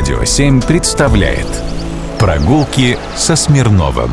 Радио 7 представляет Прогулки со Смирновым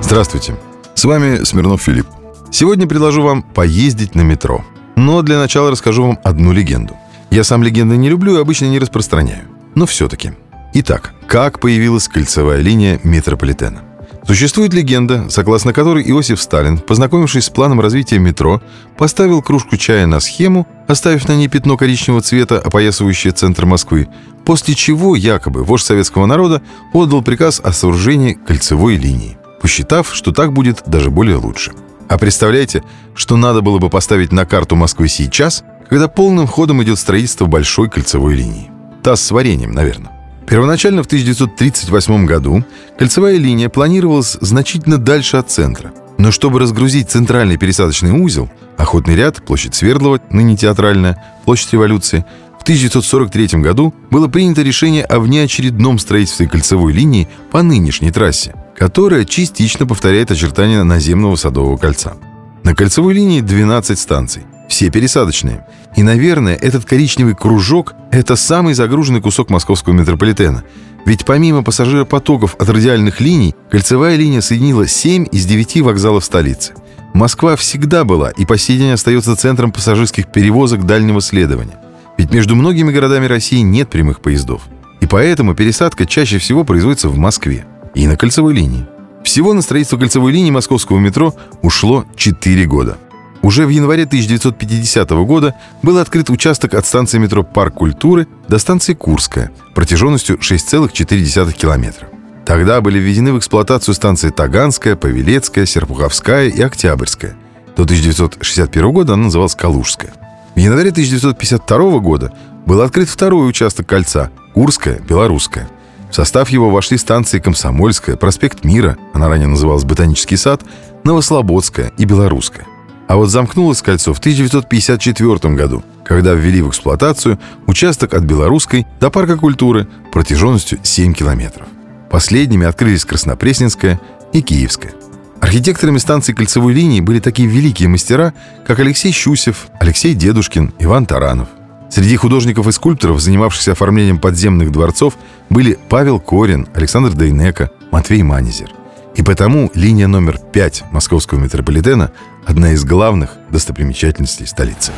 Здравствуйте, с вами Смирнов Филипп. Сегодня предложу вам поездить на метро. Но для начала расскажу вам одну легенду. Я сам легенды не люблю и обычно не распространяю. Но все-таки. Итак, как появилась кольцевая линия метрополитена? Существует легенда, согласно которой Иосиф Сталин, познакомившись с планом развития метро, поставил кружку чая на схему, оставив на ней пятно коричневого цвета, опоясывающее центр Москвы, после чего якобы вождь советского народа отдал приказ о сооружении кольцевой линии, посчитав, что так будет даже более лучше. А представляете, что надо было бы поставить на карту Москвы сейчас, когда полным ходом идет строительство большой кольцевой линии? Таз с вареньем, наверное. Первоначально в 1938 году кольцевая линия планировалась значительно дальше от центра. Но чтобы разгрузить центральный пересадочный узел, Охотный ряд, площадь Свердлова, ныне театральная, площадь Революции, в 1943 году было принято решение о внеочередном строительстве кольцевой линии по нынешней трассе, которая частично повторяет очертания наземного Садового кольца. На кольцевой линии 12 станций, все пересадочные. И, наверное, этот коричневый кружок – это самый загруженный кусок московского метрополитена. Ведь помимо пассажиропотоков от радиальных линий, кольцевая линия соединила 7 из 9 вокзалов столицы. Москва всегда была и по сей день остается центром пассажирских перевозок дальнего следования. Ведь между многими городами России нет прямых поездов. И поэтому пересадка чаще всего производится в Москве и на кольцевой линии. Всего на строительство кольцевой линии московского метро ушло 4 года. Уже в январе 1950 года был открыт участок от станции метро «Парк культуры» до станции Курская протяженностью 6,4 километра. Тогда были введены в эксплуатацию станции Таганская, Павелецкая, Серпуховская и Октябрьская. До 1961 года она называлась Калужская. В январе 1952 года был открыт второй участок кольца – Курская, Белорусская. В состав его вошли станции Комсомольская, Проспект Мира, она ранее называлась Ботанический сад, Новослободская и Белорусская. А вот замкнулось кольцо в 1954 году, когда ввели в эксплуатацию участок от Белорусской до Парка культуры протяженностью 7 километров. Последними открылись Краснопресненская и Киевская. Архитекторами станции кольцевой линии были такие великие мастера, как Алексей Щусев, Алексей Дедушкин, Иван Таранов. Среди художников и скульпторов, занимавшихся оформлением подземных дворцов, были Павел Корин, Александр Дейнека, Матвей Манезер – и потому линия номер 5 московского метрополитена – одна из главных достопримечательностей столицы.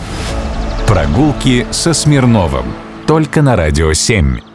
Прогулки со Смирновым. Только на «Радио 7».